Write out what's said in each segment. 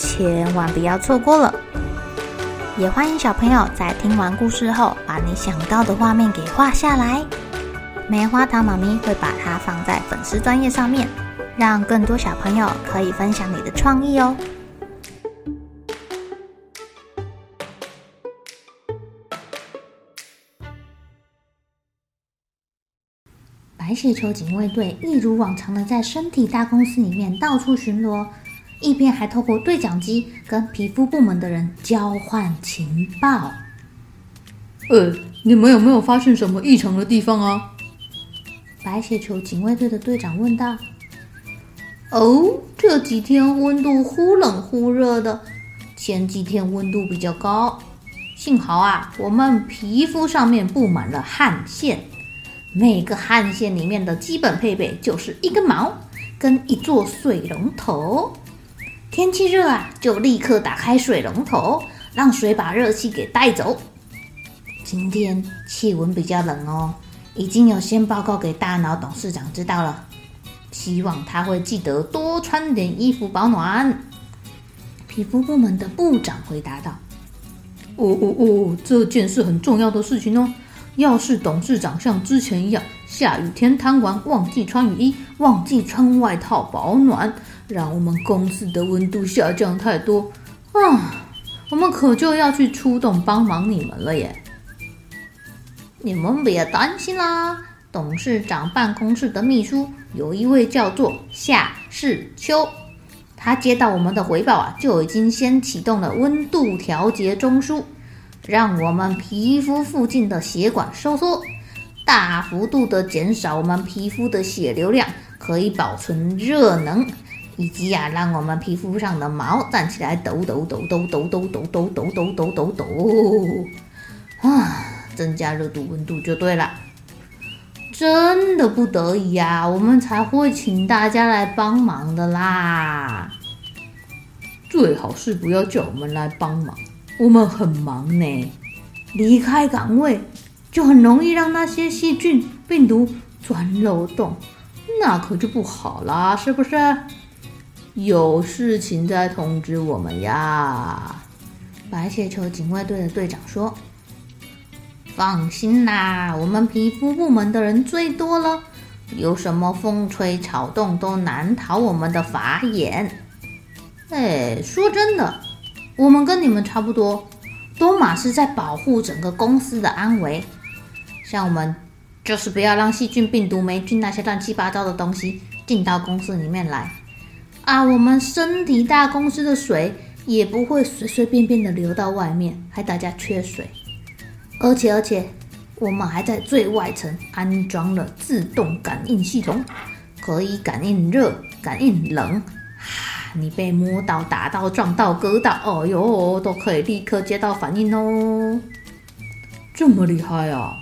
千万不要错过了！也欢迎小朋友在听完故事后，把你想到的画面给画下来。棉花糖妈咪会把它放在粉丝专页上面，让更多小朋友可以分享你的创意哦。白血球警卫队一如往常的在身体大公司里面到处巡逻。一边还透过对讲机跟皮肤部门的人交换情报。呃，你们有没有发现什么异常的地方啊？白血球警卫队的队长问道。哦，这几天温度忽冷忽热的，前几天温度比较高。幸好啊，我们皮肤上面布满了汗腺，每个汗腺里面的基本配备就是一根毛跟一座水龙头。天气热啊，就立刻打开水龙头，让水把热气给带走。今天气温比较冷哦，已经有先报告给大脑董事长知道了，希望他会记得多穿点衣服保暖。皮肤部门的部长回答道：“哦哦哦，这件事很重要的事情哦。要是董事长像之前一样，下雨天贪玩，忘记穿雨衣，忘记穿外套保暖。”让我们公司的温度下降太多啊！我们可就要去出动帮忙你们了耶！你们别担心啦，董事长办公室的秘书有一位叫做夏世秋，他接到我们的回报啊，就已经先启动了温度调节中枢，让我们皮肤附近的血管收缩，大幅度的减少我们皮肤的血流量，可以保存热能。以及呀，让我们皮肤上的毛站起来抖抖抖抖抖抖抖抖抖抖抖抖抖啊，增加热度温度就对了。真的不得已呀，我们才会请大家来帮忙的啦。最好是不要叫我们来帮忙，我们很忙呢。离开岗位就很容易让那些细菌、病毒钻漏洞，那可就不好啦，是不是？有事情再通知我们呀。白血球警卫队的队长说：“放心啦，我们皮肤部门的人最多了，有什么风吹草动都难逃我们的法眼。”哎，说真的，我们跟你们差不多，多玛是在保护整个公司的安危。像我们，就是不要让细菌、病毒、霉菌那些乱七八糟的东西进到公司里面来。啊，我们身体大公司的水也不会随随便便的流到外面，害大家缺水。而且而且，我们还在最外层安装了自动感应系统，可以感应热、感应冷。你被摸到、打到、撞到、割到，哦哟，都可以立刻接到反应哦。这么厉害啊！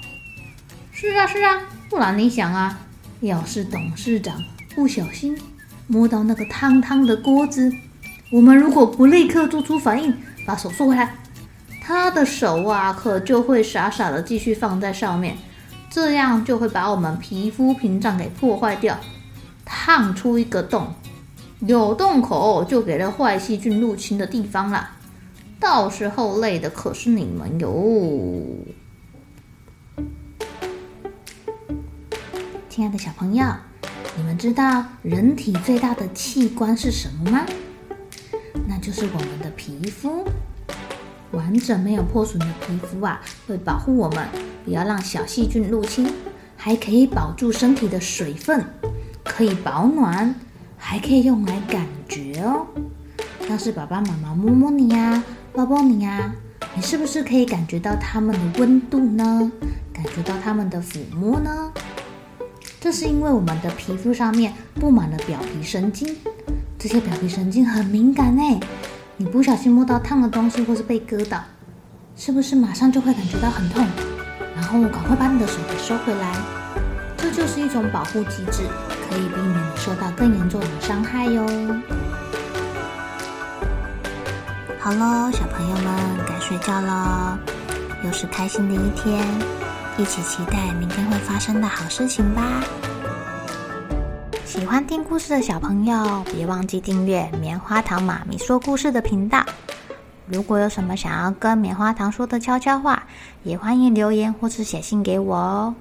是啊是啊，不然你想啊，要是董事长不小心。摸到那个烫烫的锅子，我们如果不立刻做出反应，把手收回来，他的手啊，可就会傻傻的继续放在上面，这样就会把我们皮肤屏障给破坏掉，烫出一个洞，有洞口就给了坏细菌入侵的地方啦，到时候累的可是你们哟。亲爱的小朋友。你们知道人体最大的器官是什么吗？那就是我们的皮肤。完整没有破损的皮肤啊，会保护我们，不要让小细菌入侵，还可以保住身体的水分，可以保暖，还可以用来感觉哦。要是爸爸妈妈摸摸你呀，抱抱你呀，你是不是可以感觉到他们的温度呢？感觉到他们的抚摸呢？这是因为我们的皮肤上面布满了表皮神经，这些表皮神经很敏感诶，你不小心摸到烫的东西，或是被割到，是不是马上就会感觉到很痛？然后赶快把你的手给收回来，这就是一种保护机制，可以避免受到更严重的伤害哟。好喽，小朋友们该睡觉了，又是开心的一天，一起期待明天会发生的好事情吧。喜欢听故事的小朋友，别忘记订阅棉花糖妈咪说故事的频道。如果有什么想要跟棉花糖说的悄悄话，也欢迎留言或是写信给我哦。